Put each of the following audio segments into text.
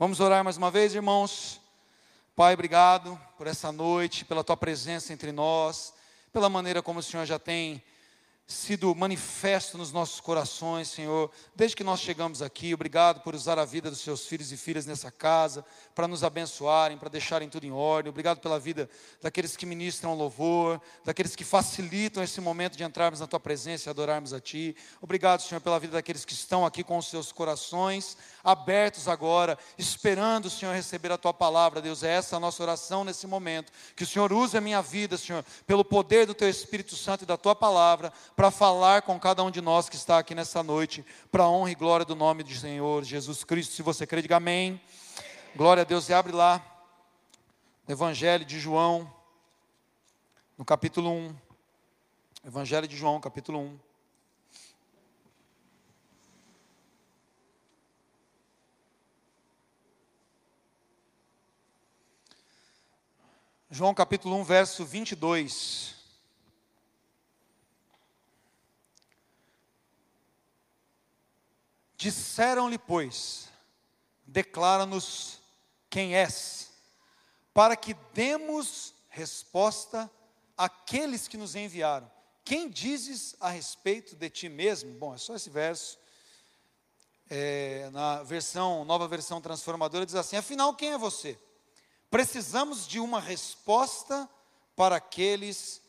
Vamos orar mais uma vez, irmãos. Pai, obrigado por essa noite, pela tua presença entre nós, pela maneira como o Senhor já tem sido manifesto nos nossos corações, Senhor, desde que nós chegamos aqui. Obrigado por usar a vida dos seus filhos e filhas nessa casa, para nos abençoarem, para deixarem tudo em ordem. Obrigado pela vida daqueles que ministram louvor, daqueles que facilitam esse momento de entrarmos na tua presença e adorarmos a ti. Obrigado, Senhor, pela vida daqueles que estão aqui com os seus corações abertos agora, esperando, Senhor, receber a tua palavra, Deus. É essa a nossa oração nesse momento. Que o Senhor use a minha vida, Senhor, pelo poder do teu Espírito Santo e da tua palavra para falar com cada um de nós que está aqui nessa noite, para a honra e glória do nome do Senhor Jesus Cristo. Se você crê, diga amém. Glória a Deus. E abre lá, no Evangelho de João, no capítulo 1. Evangelho de João, capítulo 1. João capítulo 1, verso 22. Disseram-lhe, pois, declara-nos quem és, para que demos resposta àqueles que nos enviaram. Quem dizes a respeito de ti mesmo? Bom, é só esse verso. É, na versão, nova versão transformadora, diz assim: afinal, quem é você? Precisamos de uma resposta para aqueles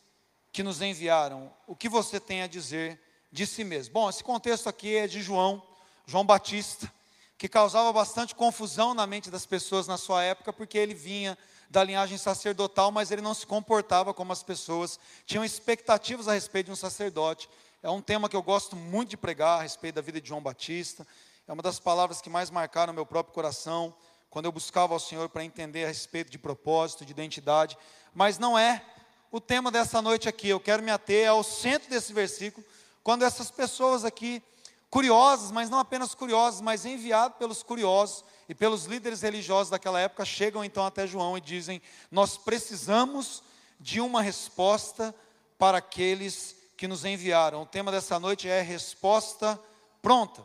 que nos enviaram. O que você tem a dizer de si mesmo? Bom, esse contexto aqui é de João, João Batista, que causava bastante confusão na mente das pessoas na sua época, porque ele vinha da linhagem sacerdotal, mas ele não se comportava como as pessoas tinham expectativas a respeito de um sacerdote. É um tema que eu gosto muito de pregar a respeito da vida de João Batista. É uma das palavras que mais marcaram meu próprio coração quando eu buscava ao Senhor para entender a respeito de propósito, de identidade. Mas não é o tema dessa noite aqui. Eu quero me ater ao centro desse versículo, quando essas pessoas aqui curiosas, mas não apenas curiosas, mas enviados pelos curiosos e pelos líderes religiosos daquela época, chegam então até João e dizem: Nós precisamos de uma resposta para aqueles que nos enviaram. O tema dessa noite é resposta pronta.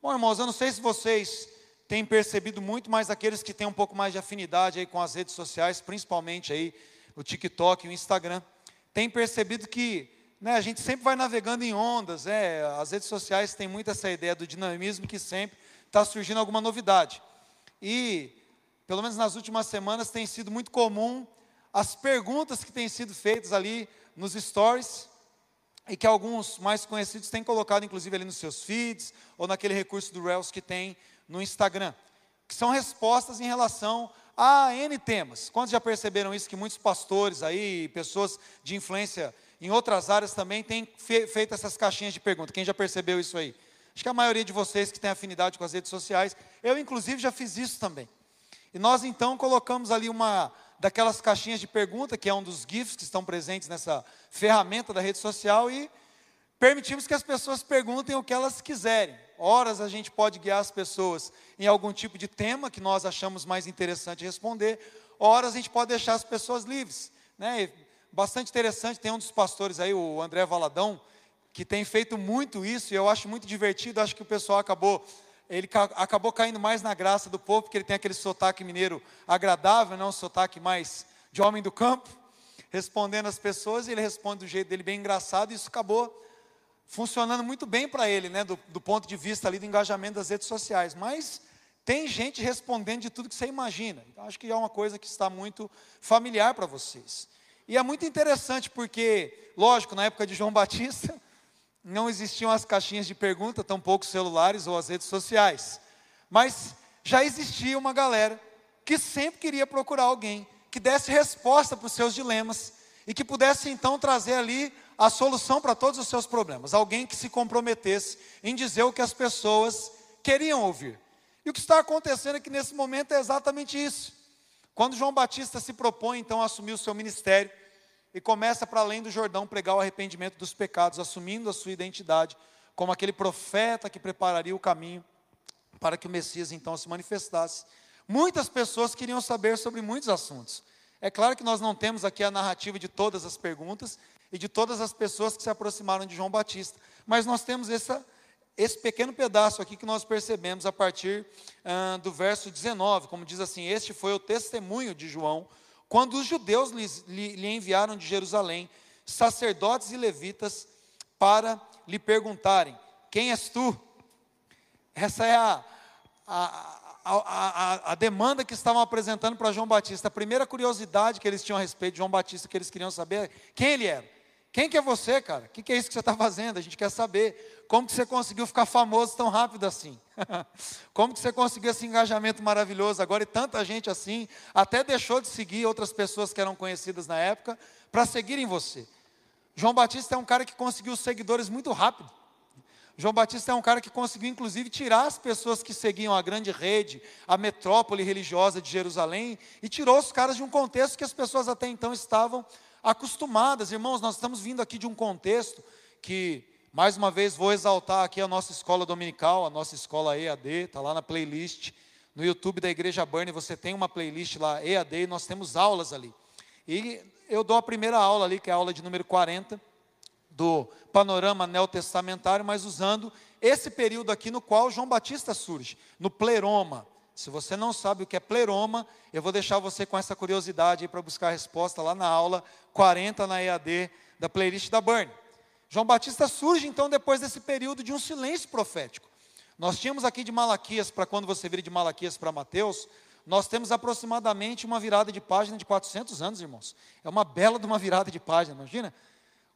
Bom, irmãos, eu não sei se vocês têm percebido muito, mas aqueles que têm um pouco mais de afinidade aí com as redes sociais, principalmente aí o TikTok e o Instagram, têm percebido que né, a gente sempre vai navegando em ondas, é, as redes sociais têm muito essa ideia do dinamismo que sempre está surgindo alguma novidade. E, pelo menos nas últimas semanas, tem sido muito comum as perguntas que têm sido feitas ali nos stories, e que alguns mais conhecidos têm colocado, inclusive, ali nos seus feeds, ou naquele recurso do Reels que tem no Instagram, que são respostas em relação a N temas. Quantos já perceberam isso? Que muitos pastores aí, pessoas de influência em outras áreas também tem fe feito essas caixinhas de pergunta. Quem já percebeu isso aí? Acho que a maioria de vocês que tem afinidade com as redes sociais, eu inclusive já fiz isso também. E nós então colocamos ali uma daquelas caixinhas de pergunta, que é um dos GIFs que estão presentes nessa ferramenta da rede social, e permitimos que as pessoas perguntem o que elas quiserem. Horas a gente pode guiar as pessoas em algum tipo de tema que nós achamos mais interessante responder, horas a gente pode deixar as pessoas livres. Né? Bastante interessante, tem um dos pastores aí, o André Valadão, que tem feito muito isso, e eu acho muito divertido, acho que o pessoal acabou, ele ca acabou caindo mais na graça do povo, porque ele tem aquele sotaque mineiro agradável, não um sotaque mais de homem do campo, respondendo às pessoas, e ele responde do jeito dele bem engraçado, e isso acabou funcionando muito bem para ele, né, do, do ponto de vista ali do engajamento das redes sociais, mas tem gente respondendo de tudo que você imagina, então acho que é uma coisa que está muito familiar para vocês. E é muito interessante porque, lógico, na época de João Batista, não existiam as caixinhas de pergunta, tampouco celulares ou as redes sociais. Mas já existia uma galera que sempre queria procurar alguém que desse resposta para os seus dilemas e que pudesse então trazer ali a solução para todos os seus problemas. Alguém que se comprometesse em dizer o que as pessoas queriam ouvir. E o que está acontecendo aqui nesse momento é exatamente isso. Quando João Batista se propõe então a assumir o seu ministério e começa para além do Jordão pregar o arrependimento dos pecados, assumindo a sua identidade como aquele profeta que prepararia o caminho para que o Messias então se manifestasse. Muitas pessoas queriam saber sobre muitos assuntos. É claro que nós não temos aqui a narrativa de todas as perguntas e de todas as pessoas que se aproximaram de João Batista, mas nós temos essa esse pequeno pedaço aqui que nós percebemos a partir do verso 19, como diz assim: Este foi o testemunho de João, quando os judeus lhe, enviaram de Jerusalém sacerdotes e levitas para lhe perguntarem: Quem és tu? Essa é a, a, a, a, demanda que estavam apresentando para João Batista. A primeira curiosidade que eles tinham a respeito de João Batista, que eles queriam saber, quem ele era. Quem que é você, cara? O que, que é isso que você está fazendo? A gente quer saber. Como que você conseguiu ficar famoso tão rápido assim? Como que você conseguiu esse engajamento maravilhoso agora e tanta gente assim, até deixou de seguir outras pessoas que eram conhecidas na época, para seguirem você. João Batista é um cara que conseguiu seguidores muito rápido. João Batista é um cara que conseguiu, inclusive, tirar as pessoas que seguiam a grande rede, a metrópole religiosa de Jerusalém, e tirou os caras de um contexto que as pessoas até então estavam acostumadas. Irmãos, nós estamos vindo aqui de um contexto que, mais uma vez, vou exaltar aqui a nossa escola dominical, a nossa escola EAD, está lá na playlist. No YouTube da Igreja Burn, você tem uma playlist lá, EAD, e nós temos aulas ali. E eu dou a primeira aula ali, que é a aula de número 40 do panorama neotestamentário, mas usando esse período aqui no qual João Batista surge, no pleroma. Se você não sabe o que é pleroma, eu vou deixar você com essa curiosidade para buscar a resposta lá na aula 40 na EAD da playlist da Burn. João Batista surge então depois desse período de um silêncio profético. Nós tínhamos aqui de Malaquias, para quando você vira de Malaquias para Mateus, nós temos aproximadamente uma virada de página de 400 anos, irmãos. É uma bela de uma virada de página, imagina?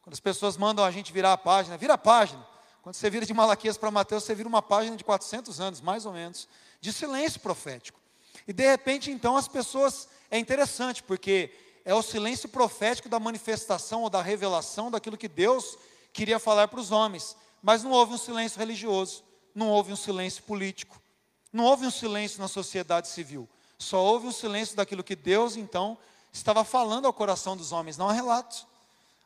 Quando as pessoas mandam a gente virar a página, vira a página. Quando você vira de Malaquias para Mateus, você vira uma página de 400 anos, mais ou menos, de silêncio profético. E de repente, então, as pessoas. É interessante, porque é o silêncio profético da manifestação ou da revelação daquilo que Deus queria falar para os homens. Mas não houve um silêncio religioso, não houve um silêncio político, não houve um silêncio na sociedade civil. Só houve um silêncio daquilo que Deus, então, estava falando ao coração dos homens, não há relatos.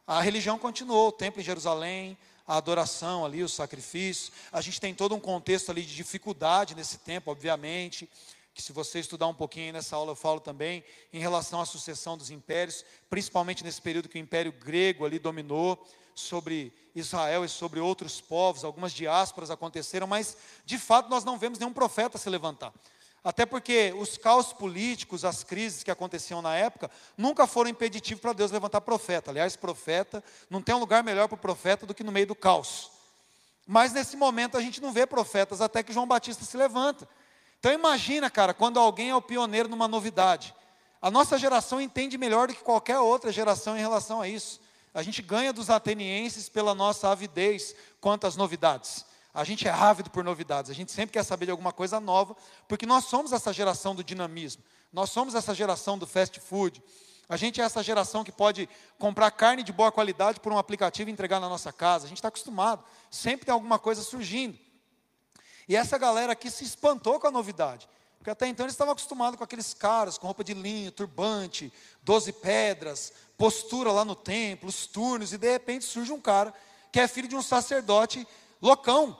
A religião continuou, o templo em Jerusalém, a adoração ali, os sacrifícios. A gente tem todo um contexto ali de dificuldade nesse tempo, obviamente, que se você estudar um pouquinho nessa aula eu falo também, em relação à sucessão dos impérios, principalmente nesse período que o Império Grego ali dominou sobre Israel e sobre outros povos, algumas diásporas aconteceram, mas de fato nós não vemos nenhum profeta se levantar. Até porque os caos políticos, as crises que aconteciam na época, nunca foram impeditivos para Deus levantar profeta. Aliás, profeta, não tem um lugar melhor para o profeta do que no meio do caos. Mas nesse momento a gente não vê profetas até que João Batista se levanta. Então imagina, cara, quando alguém é o pioneiro numa novidade. A nossa geração entende melhor do que qualquer outra geração em relação a isso. A gente ganha dos atenienses pela nossa avidez quanto às novidades. A gente é ávido por novidades, a gente sempre quer saber de alguma coisa nova, porque nós somos essa geração do dinamismo, nós somos essa geração do fast food, a gente é essa geração que pode comprar carne de boa qualidade por um aplicativo e entregar na nossa casa, a gente está acostumado, sempre tem alguma coisa surgindo. E essa galera aqui se espantou com a novidade, porque até então eles estavam acostumados com aqueles caras com roupa de linho, turbante, doze pedras, postura lá no templo, os turnos, e de repente surge um cara que é filho de um sacerdote loucão.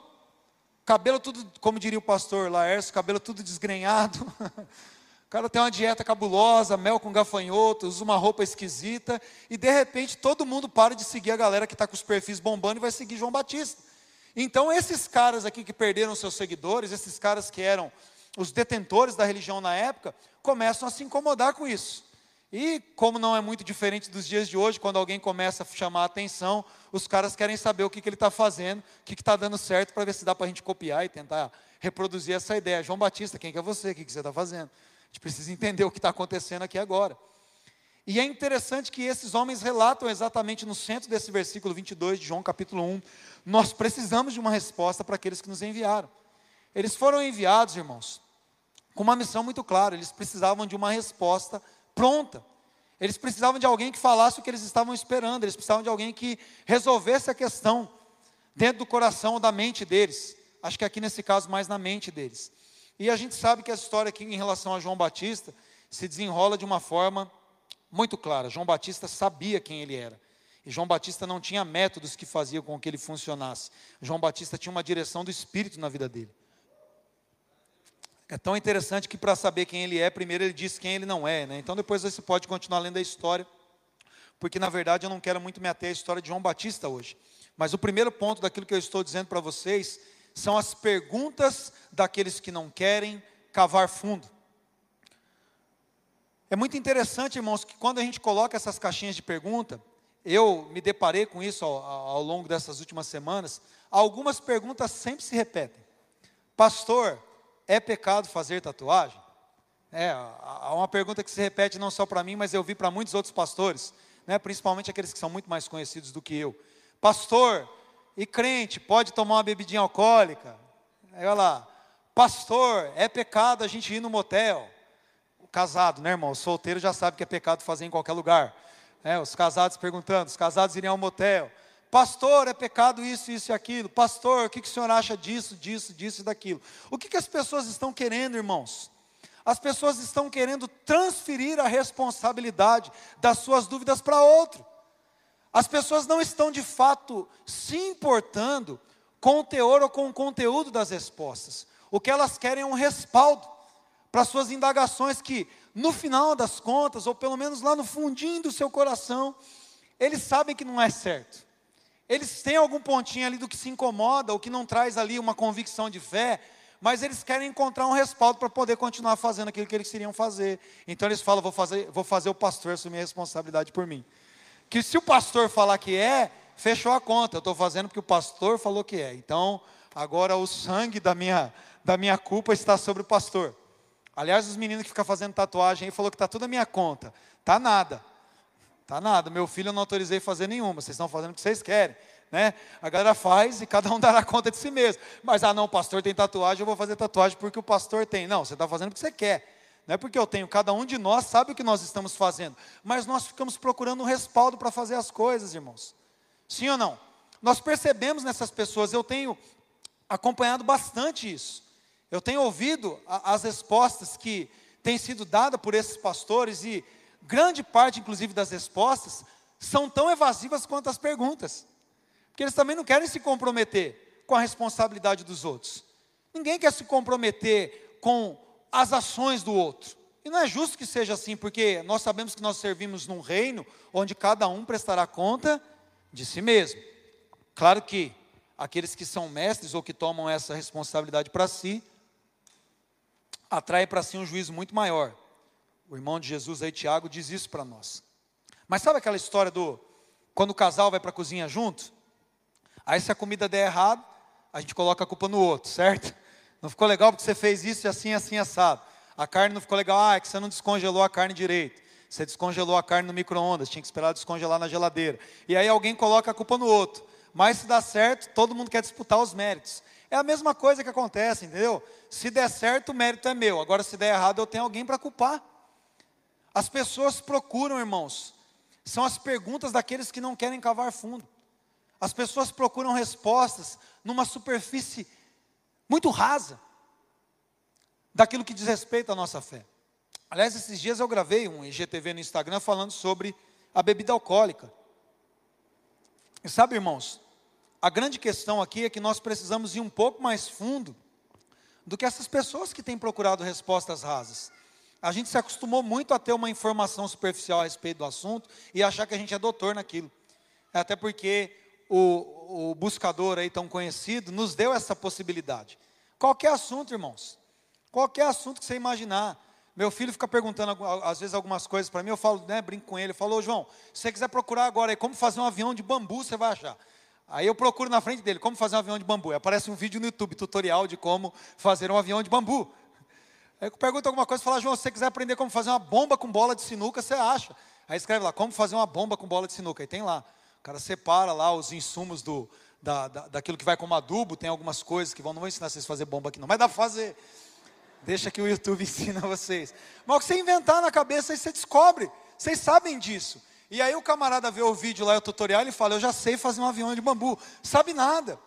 Cabelo tudo, como diria o pastor Laércio, cabelo tudo desgrenhado. O cara tem uma dieta cabulosa, mel com gafanhoto, usa uma roupa esquisita, e de repente todo mundo para de seguir a galera que está com os perfis bombando e vai seguir João Batista. Então, esses caras aqui que perderam seus seguidores, esses caras que eram os detentores da religião na época, começam a se incomodar com isso. E como não é muito diferente dos dias de hoje, quando alguém começa a chamar a atenção, os caras querem saber o que, que ele está fazendo, o que está dando certo, para ver se dá para a gente copiar e tentar reproduzir essa ideia. João Batista, quem que é você? O que, que você está fazendo? A gente precisa entender o que está acontecendo aqui agora. E é interessante que esses homens relatam exatamente no centro desse versículo 22 de João capítulo 1. Nós precisamos de uma resposta para aqueles que nos enviaram. Eles foram enviados, irmãos, com uma missão muito clara. Eles precisavam de uma resposta pronta. Eles precisavam de alguém que falasse o que eles estavam esperando, eles precisavam de alguém que resolvesse a questão dentro do coração ou da mente deles. Acho que aqui nesse caso, mais na mente deles. E a gente sabe que a história aqui em relação a João Batista se desenrola de uma forma muito clara. João Batista sabia quem ele era. E João Batista não tinha métodos que faziam com que ele funcionasse. João Batista tinha uma direção do Espírito na vida dele. É tão interessante que para saber quem ele é, primeiro ele diz quem ele não é, né? Então depois você pode continuar lendo a história, porque na verdade eu não quero muito me ater à história de João Batista hoje. Mas o primeiro ponto daquilo que eu estou dizendo para vocês são as perguntas daqueles que não querem cavar fundo. É muito interessante, irmãos, que quando a gente coloca essas caixinhas de pergunta, eu me deparei com isso ao, ao longo dessas últimas semanas, algumas perguntas sempre se repetem. Pastor, é pecado fazer tatuagem? É, há uma pergunta que se repete não só para mim, mas eu vi para muitos outros pastores, né, principalmente aqueles que são muito mais conhecidos do que eu. Pastor, e crente, pode tomar uma bebidinha alcoólica? Aí olha lá, pastor, é pecado a gente ir no motel? Casado, né, irmão? Solteiro já sabe que é pecado fazer em qualquer lugar. É, os casados perguntando, os casados iriam ao motel. Pastor, é pecado isso, isso e aquilo. Pastor, o que, que o senhor acha disso, disso, disso e daquilo? O que, que as pessoas estão querendo, irmãos? As pessoas estão querendo transferir a responsabilidade das suas dúvidas para outro. As pessoas não estão de fato se importando com o teor ou com o conteúdo das respostas. O que elas querem é um respaldo para suas indagações que, no final das contas, ou pelo menos lá no fundinho do seu coração, eles sabem que não é certo. Eles têm algum pontinho ali do que se incomoda, ou que não traz ali uma convicção de fé, mas eles querem encontrar um respaldo para poder continuar fazendo aquilo que eles queriam fazer. Então eles falam: vou fazer, vou fazer o pastor assumir a responsabilidade por mim. Que se o pastor falar que é, fechou a conta. Eu estou fazendo porque o pastor falou que é. Então, agora o sangue da minha, da minha culpa está sobre o pastor. Aliás, os meninos que ficam fazendo tatuagem aí falou que está tudo a minha conta. Tá nada. Tá nada. Meu filho eu não autorizei fazer nenhuma. Vocês estão fazendo o que vocês querem. Né? A galera faz e cada um dará conta de si mesmo. Mas, ah, não, o pastor tem tatuagem, eu vou fazer tatuagem porque o pastor tem. Não, você está fazendo o que você quer. Não é porque eu tenho, cada um de nós sabe o que nós estamos fazendo. Mas nós ficamos procurando um respaldo para fazer as coisas, irmãos. Sim ou não? Nós percebemos nessas pessoas, eu tenho acompanhado bastante isso. Eu tenho ouvido a, as respostas que têm sido dadas por esses pastores e grande parte, inclusive, das respostas são tão evasivas quanto as perguntas. Porque eles também não querem se comprometer com a responsabilidade dos outros. Ninguém quer se comprometer com as ações do outro. E não é justo que seja assim, porque nós sabemos que nós servimos num reino onde cada um prestará conta de si mesmo. Claro que aqueles que são mestres ou que tomam essa responsabilidade para si, atrai para si um juízo muito maior. O irmão de Jesus aí, Tiago, diz isso para nós. Mas sabe aquela história do quando o casal vai para a cozinha junto? Aí se a comida der errado, a gente coloca a culpa no outro, certo? Não ficou legal porque você fez isso e assim, assim, assado. A carne não ficou legal, ah, é que você não descongelou a carne direito. Você descongelou a carne no micro-ondas, tinha que esperar descongelar na geladeira. E aí alguém coloca a culpa no outro. Mas se dá certo, todo mundo quer disputar os méritos. É a mesma coisa que acontece, entendeu? Se der certo, o mérito é meu. Agora, se der errado, eu tenho alguém para culpar. As pessoas procuram, irmãos, são as perguntas daqueles que não querem cavar fundo. As pessoas procuram respostas numa superfície muito rasa daquilo que diz respeito à nossa fé. Aliás, esses dias eu gravei um IGTV no Instagram falando sobre a bebida alcoólica. E sabe, irmãos, a grande questão aqui é que nós precisamos ir um pouco mais fundo do que essas pessoas que têm procurado respostas rasas. A gente se acostumou muito a ter uma informação superficial a respeito do assunto e achar que a gente é doutor naquilo. Até porque o, o buscador aí tão conhecido nos deu essa possibilidade. Qualquer assunto, irmãos. Qualquer assunto que você imaginar. Meu filho fica perguntando às vezes algumas coisas para mim, eu falo, né, brinco com ele, falou, João, se você quiser procurar agora aí como fazer um avião de bambu, você vai achar. Aí eu procuro na frente dele, como fazer um avião de bambu. Aparece um vídeo no YouTube, tutorial de como fazer um avião de bambu. Aí eu pergunto alguma coisa, fala, João, se você quiser aprender como fazer uma bomba com bola de sinuca, você acha. Aí escreve lá, como fazer uma bomba com bola de sinuca. Aí tem lá. O cara separa lá os insumos do, da, da, daquilo que vai como adubo, tem algumas coisas que vão, não vou ensinar vocês a fazer bomba aqui não, mas dá para fazer. Deixa que o YouTube ensina vocês. Mas o que você inventar na cabeça, aí você descobre. Vocês sabem disso. E aí o camarada vê o vídeo lá, o tutorial, e fala, eu já sei fazer um avião de bambu. Sabe nada.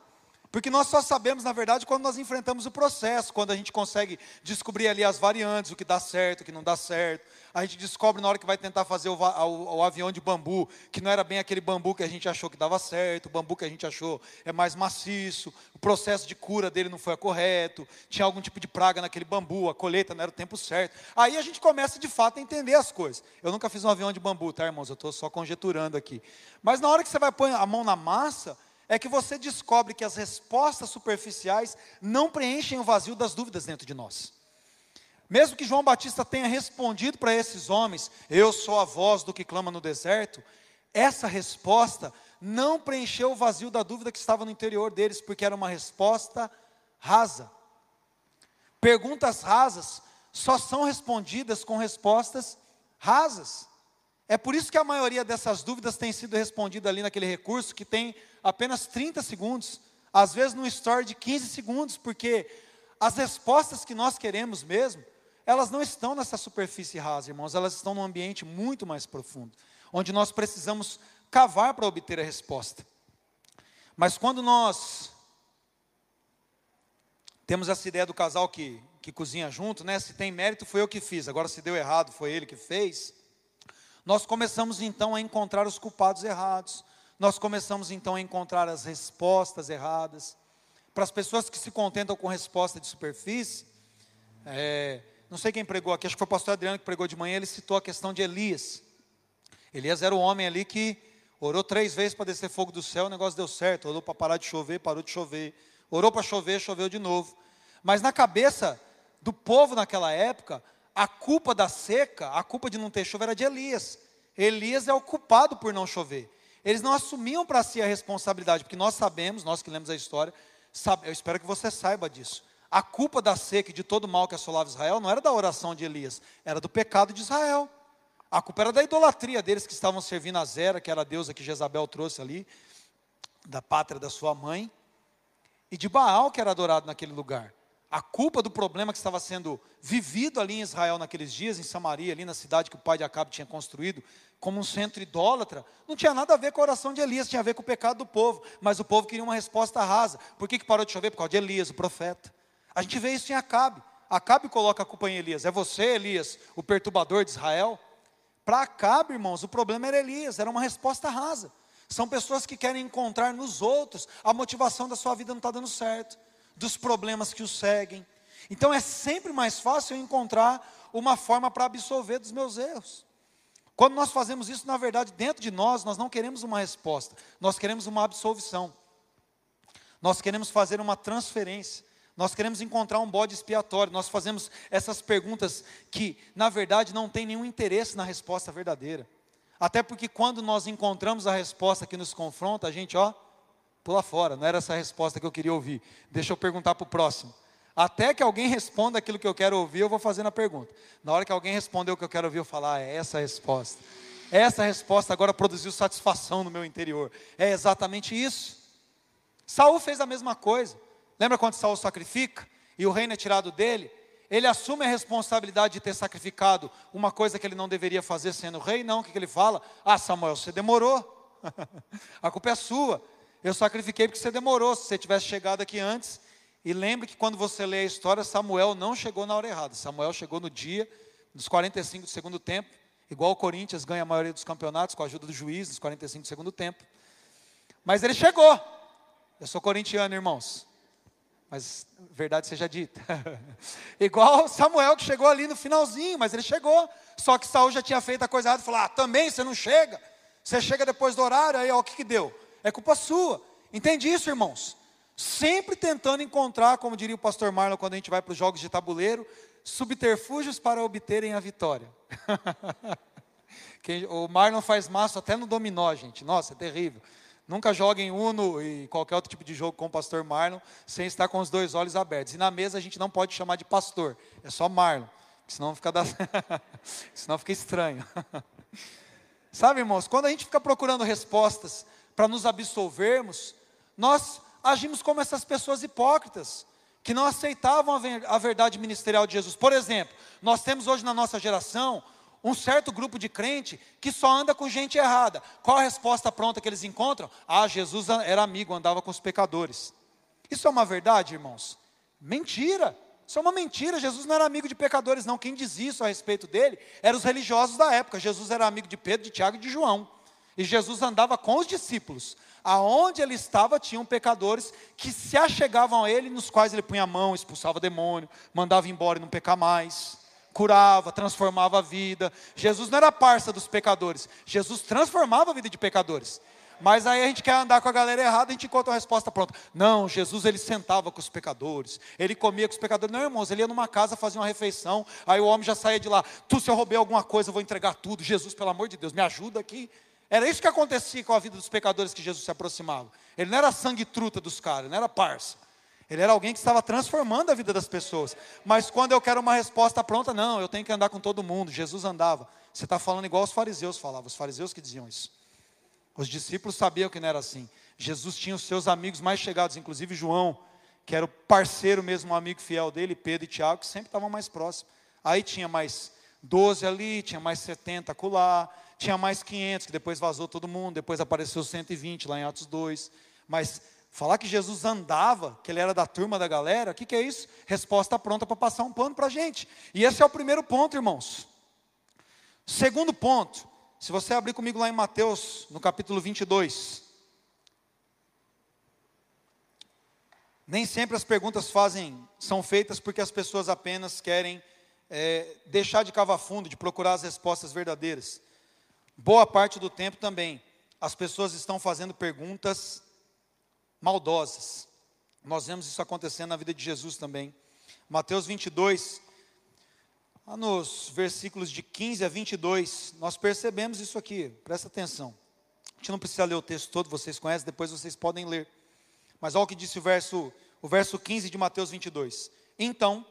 Porque nós só sabemos, na verdade, quando nós enfrentamos o processo, quando a gente consegue descobrir ali as variantes, o que dá certo, o que não dá certo, a gente descobre na hora que vai tentar fazer o, o, o, avião de bambu, que não era bem aquele bambu que a gente achou que dava certo, o bambu que a gente achou é mais maciço, o processo de cura dele não foi correto, tinha algum tipo de praga naquele bambu, a colheita não era o tempo certo. Aí a gente começa de fato a entender as coisas. Eu nunca fiz um avião de bambu, tá, irmãos? Eu estou só conjeturando aqui. Mas na hora que você vai pôr a mão na massa, é que você descobre que as respostas superficiais não preenchem o vazio das dúvidas dentro de nós. Mesmo que João Batista tenha respondido para esses homens, eu sou a voz do que clama no deserto, essa resposta não preencheu o vazio da dúvida que estava no interior deles, porque era uma resposta rasa. Perguntas rasas só são respondidas com respostas rasas. É por isso que a maioria dessas dúvidas tem sido respondida ali naquele recurso que tem apenas 30 segundos, às vezes num story de 15 segundos, porque as respostas que nós queremos mesmo, elas não estão nessa superfície rasa, irmãos, elas estão num ambiente muito mais profundo, onde nós precisamos cavar para obter a resposta. Mas quando nós temos essa ideia do casal que, que cozinha junto, né? Se tem mérito, foi eu que fiz, agora se deu errado, foi ele que fez. Nós começamos então a encontrar os culpados errados, nós começamos então a encontrar as respostas erradas. Para as pessoas que se contentam com resposta de superfície, é, não sei quem pregou aqui, acho que foi o pastor Adriano que pregou de manhã, ele citou a questão de Elias. Elias era o homem ali que orou três vezes para descer fogo do céu, o negócio deu certo, orou para parar de chover, parou de chover, orou para chover, choveu de novo. Mas na cabeça do povo naquela época, a culpa da seca, a culpa de não ter chuva era de Elias. Elias é o culpado por não chover. Eles não assumiam para si a responsabilidade, porque nós sabemos, nós que lemos a história, sabe, eu espero que você saiba disso. A culpa da seca e de todo o mal que assolava Israel não era da oração de Elias, era do pecado de Israel. A culpa era da idolatria deles que estavam servindo a Zera, que era a deusa que Jezabel trouxe ali, da pátria da sua mãe, e de Baal, que era adorado naquele lugar a culpa do problema que estava sendo vivido ali em Israel naqueles dias, em Samaria, ali na cidade que o pai de Acabe tinha construído, como um centro idólatra, não tinha nada a ver com a oração de Elias, tinha a ver com o pecado do povo, mas o povo queria uma resposta rasa. Por que, que parou de chover? Por causa de Elias, o profeta. A gente vê isso em Acabe. Acabe coloca a culpa em Elias. É você, Elias, o perturbador de Israel? Para Acabe, irmãos, o problema era Elias, era uma resposta rasa. São pessoas que querem encontrar nos outros a motivação da sua vida não está dando certo dos problemas que o seguem. Então é sempre mais fácil encontrar uma forma para absolver dos meus erros. Quando nós fazemos isso, na verdade, dentro de nós, nós não queremos uma resposta, nós queremos uma absolvição. Nós queremos fazer uma transferência. Nós queremos encontrar um bode expiatório. Nós fazemos essas perguntas que, na verdade, não tem nenhum interesse na resposta verdadeira. Até porque quando nós encontramos a resposta que nos confronta, a gente, ó, pula fora, não era essa a resposta que eu queria ouvir. Deixa eu perguntar para o próximo. Até que alguém responda aquilo que eu quero ouvir, eu vou fazendo a pergunta. Na hora que alguém responder o que eu quero ouvir, eu falar, ah, é essa a resposta. Essa resposta agora produziu satisfação no meu interior. É exatamente isso. Saul fez a mesma coisa. Lembra quando Saul sacrifica e o reino é tirado dele? Ele assume a responsabilidade de ter sacrificado uma coisa que ele não deveria fazer sendo rei, não, o que, que ele fala? Ah, Samuel, você demorou. a culpa é sua. Eu sacrifiquei porque você demorou. Se você tivesse chegado aqui antes, e lembre que quando você lê a história, Samuel não chegou na hora errada. Samuel chegou no dia, nos 45 do segundo tempo, igual o Corinthians ganha a maioria dos campeonatos com a ajuda do juiz, nos 45 do segundo tempo. Mas ele chegou. Eu sou corintiano, irmãos. Mas verdade seja dita. igual Samuel que chegou ali no finalzinho, mas ele chegou. Só que Saul já tinha feito a coisa errada e falou: Ah, também você não chega. Você chega depois do horário, aí ó, o que, que deu? É culpa sua. Entende isso, irmãos? Sempre tentando encontrar, como diria o pastor Marlon quando a gente vai para os jogos de tabuleiro, subterfúgios para obterem a vitória. o Marlon faz massa até no dominó, gente. Nossa, é terrível. Nunca joguem Uno e qualquer outro tipo de jogo com o pastor Marlon sem estar com os dois olhos abertos. E na mesa a gente não pode chamar de pastor, é só Marlon, senão fica, da... senão fica estranho. Sabe, irmãos, quando a gente fica procurando respostas para nos absolvermos, nós agimos como essas pessoas hipócritas, que não aceitavam a verdade ministerial de Jesus. Por exemplo, nós temos hoje na nossa geração um certo grupo de crente que só anda com gente errada. Qual a resposta pronta que eles encontram? Ah, Jesus era amigo, andava com os pecadores. Isso é uma verdade, irmãos? Mentira. Isso é uma mentira. Jesus não era amigo de pecadores, não. Quem diz isso a respeito dele eram os religiosos da época. Jesus era amigo de Pedro, de Tiago e de João. E Jesus andava com os discípulos. Aonde ele estava, tinham pecadores que se achegavam a ele, nos quais ele punha a mão, expulsava demônio, mandava embora e não pecar mais, curava, transformava a vida. Jesus não era parça dos pecadores, Jesus transformava a vida de pecadores. mas aí a gente quer andar com a galera errada, a gente encontra uma resposta pronta. Não, Jesus ele sentava com os pecadores, ele comia com os pecadores. Não, irmãos, ele ia numa casa fazer uma refeição, aí o homem já saía de lá. Tu, se eu roubei alguma coisa, eu vou entregar tudo. Jesus, pelo amor de Deus, me ajuda aqui. Era isso que acontecia com a vida dos pecadores que Jesus se aproximava. Ele não era sangue truta dos caras, não era parça. Ele era alguém que estava transformando a vida das pessoas. Mas quando eu quero uma resposta pronta, não, eu tenho que andar com todo mundo. Jesus andava. Você está falando igual os fariseus falavam, os fariseus que diziam isso. Os discípulos sabiam que não era assim. Jesus tinha os seus amigos mais chegados, inclusive João, que era o parceiro mesmo, um amigo fiel dele, Pedro e Tiago, que sempre estavam mais próximos. Aí tinha mais 12 ali, tinha mais 70 acolá, tinha mais 500, que depois vazou todo mundo, depois apareceu 120 lá em Atos 2. Mas Falar que Jesus andava, que ele era da turma da galera, o que, que é isso? Resposta pronta para passar um pano para a gente. E esse é o primeiro ponto, irmãos. Segundo ponto, se você abrir comigo lá em Mateus, no capítulo 22. Nem sempre as perguntas fazem, são feitas porque as pessoas apenas querem é, deixar de cavar fundo, de procurar as respostas verdadeiras. Boa parte do tempo também, as pessoas estão fazendo perguntas maldosas. Nós vemos isso acontecendo na vida de Jesus também. Mateus 22, lá nos versículos de 15 a 22, nós percebemos isso aqui, presta atenção. A gente não precisa ler o texto todo, vocês conhecem, depois vocês podem ler. Mas olha o que disse o verso, o verso 15 de Mateus 22. Então,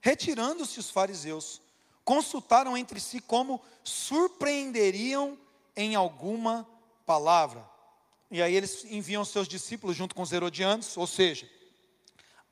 retirando-se os fariseus, consultaram entre si como surpreenderiam em alguma palavra e aí eles enviam seus discípulos junto com os herodianos, ou seja,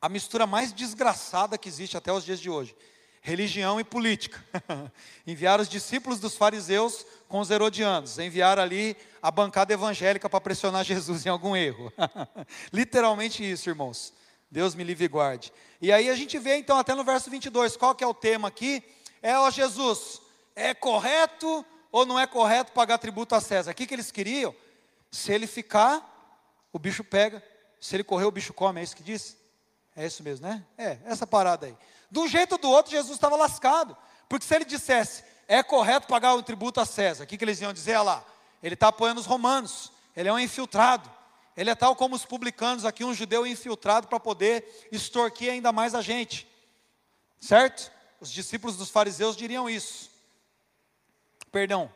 a mistura mais desgraçada que existe até os dias de hoje. Religião e política. Enviaram os discípulos dos fariseus com os herodianos. Enviaram ali a bancada evangélica para pressionar Jesus em algum erro. Literalmente isso, irmãos. Deus me livre e guarde. E aí a gente vê então até no verso 22, qual que é o tema aqui? É, ó Jesus, é correto ou não é correto pagar tributo a César? O que, que eles queriam? Se ele ficar, o bicho pega. Se ele correr, o bicho come. É isso que diz? É isso mesmo, né? É, essa parada aí. De um jeito ou do outro, Jesus estava lascado. Porque se ele dissesse, é correto pagar o tributo a César, o que, que eles iam dizer? Olha lá, ele está apoiando os romanos, ele é um infiltrado. Ele é tal como os publicanos aqui, um judeu infiltrado para poder extorquir ainda mais a gente. Certo? Os discípulos dos fariseus diriam isso. Perdão,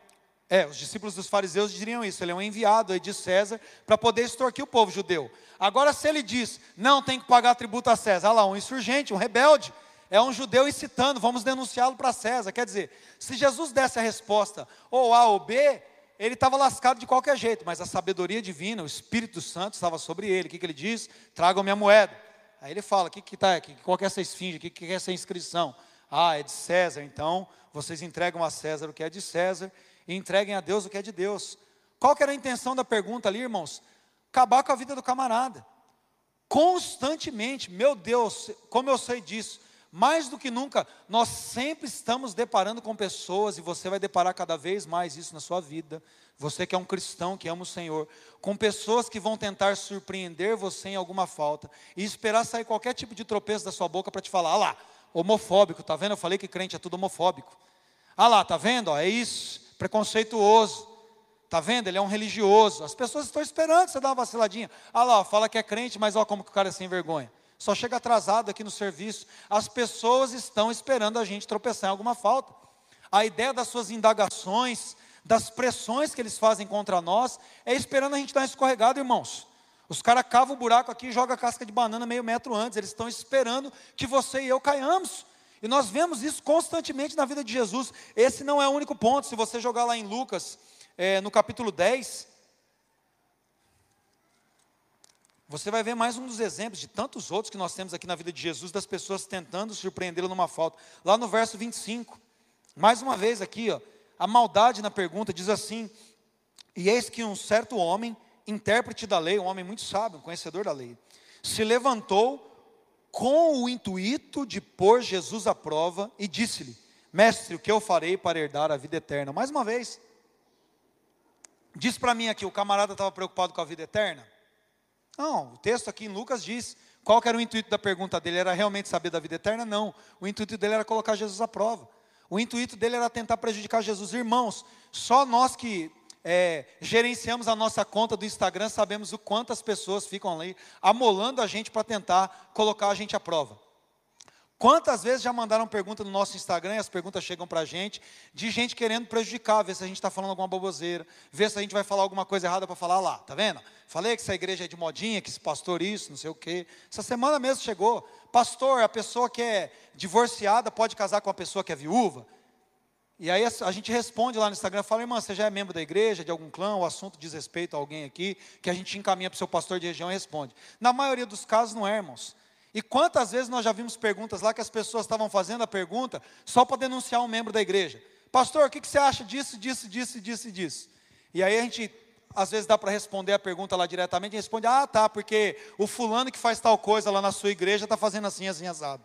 é, os discípulos dos fariseus diriam isso. Ele é um enviado aí de César para poder extorquir o povo judeu. Agora, se ele diz, não tem que pagar tributo a César, olha lá, um insurgente, um rebelde, é um judeu incitando, vamos denunciá-lo para César. Quer dizer, se Jesus desse a resposta ou A ou B, ele estava lascado de qualquer jeito, mas a sabedoria divina, o Espírito Santo estava sobre ele. O que, que ele diz? Tragam minha moeda. Aí ele fala: que que tá, que, qual que é essa esfinge? O que, que é essa inscrição? Ah, é de César. Então, vocês entregam a César o que é de César e entreguem a Deus o que é de Deus. Qual que era a intenção da pergunta ali, irmãos? Acabar com a vida do camarada. Constantemente, meu Deus, como eu sei disso, mais do que nunca, nós sempre estamos deparando com pessoas, e você vai deparar cada vez mais isso na sua vida. Você que é um cristão, que ama o Senhor, com pessoas que vão tentar surpreender você em alguma falta e esperar sair qualquer tipo de tropeço da sua boca para te falar: ah lá, homofóbico, tá vendo? Eu falei que crente é tudo homofóbico. Ah lá, tá vendo? Ó, é isso preconceituoso. Está vendo? Ele é um religioso. As pessoas estão esperando você dar uma vaciladinha. Ah lá, fala que é crente, mas olha como que o cara é sem vergonha. Só chega atrasado aqui no serviço. As pessoas estão esperando a gente tropeçar em alguma falta. A ideia das suas indagações, das pressões que eles fazem contra nós, é esperando a gente dar uma escorregada, irmãos. Os caras cavam o buraco aqui e jogam a casca de banana meio metro antes. Eles estão esperando que você e eu caiamos. E nós vemos isso constantemente na vida de Jesus. Esse não é o único ponto. Se você jogar lá em Lucas, é, no capítulo 10, você vai ver mais um dos exemplos de tantos outros que nós temos aqui na vida de Jesus, das pessoas tentando surpreendê-lo numa falta. Lá no verso 25, mais uma vez aqui, ó, a maldade na pergunta diz assim: E eis que um certo homem, intérprete da lei, um homem muito sábio, um conhecedor da lei, se levantou com o intuito de pôr Jesus à prova e disse-lhe: Mestre, o que eu farei para herdar a vida eterna? Mais uma vez, diz para mim aqui: o camarada estava preocupado com a vida eterna? Não, o texto aqui em Lucas diz: qual era o intuito da pergunta dele? Era realmente saber da vida eterna? Não. O intuito dele era colocar Jesus à prova. O intuito dele era tentar prejudicar Jesus. Irmãos, só nós que é, gerenciamos a nossa conta do Instagram, sabemos o quanto as pessoas ficam ali amolando a gente para tentar colocar a gente à prova. Quantas vezes já mandaram pergunta no nosso Instagram e as perguntas chegam para a gente, de gente querendo prejudicar, ver se a gente está falando alguma boboseira, ver se a gente vai falar alguma coisa errada para falar lá, tá vendo? Falei que essa igreja é de modinha, que esse pastor isso, não sei o quê. Essa semana mesmo chegou, pastor, a pessoa que é divorciada pode casar com a pessoa que é viúva? E aí a gente responde lá no Instagram, fala, irmã, você já é membro da igreja, de algum clã, o assunto diz respeito a alguém aqui, que a gente encaminha para o seu pastor de região e responde. Na maioria dos casos não é, irmãos. E quantas vezes nós já vimos perguntas lá que as pessoas estavam fazendo a pergunta só para denunciar um membro da igreja. Pastor, o que, que você acha disso, disso, disso, disso disso? E aí a gente, às vezes dá para responder a pergunta lá diretamente e responde, ah tá, porque o fulano que faz tal coisa lá na sua igreja está fazendo assim, assim, assado.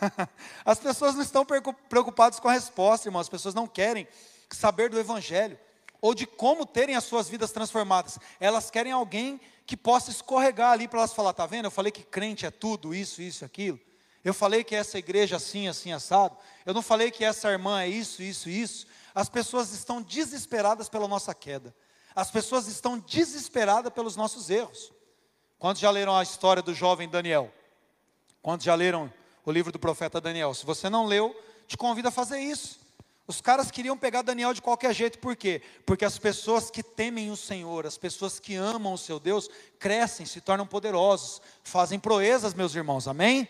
As pessoas não estão preocupadas com a resposta, irmão. As pessoas não querem saber do Evangelho ou de como terem as suas vidas transformadas. Elas querem alguém que possa escorregar ali para elas falar: tá vendo? Eu falei que crente é tudo, isso, isso, aquilo. Eu falei que essa igreja assim, assim, assado. Eu não falei que essa irmã é isso, isso, isso. As pessoas estão desesperadas pela nossa queda. As pessoas estão desesperadas pelos nossos erros. Quantos já leram a história do jovem Daniel? Quantos já leram o livro do profeta Daniel. Se você não leu, te convido a fazer isso. Os caras queriam pegar Daniel de qualquer jeito, por quê? Porque as pessoas que temem o Senhor, as pessoas que amam o seu Deus, crescem, se tornam poderosos, fazem proezas, meus irmãos, amém?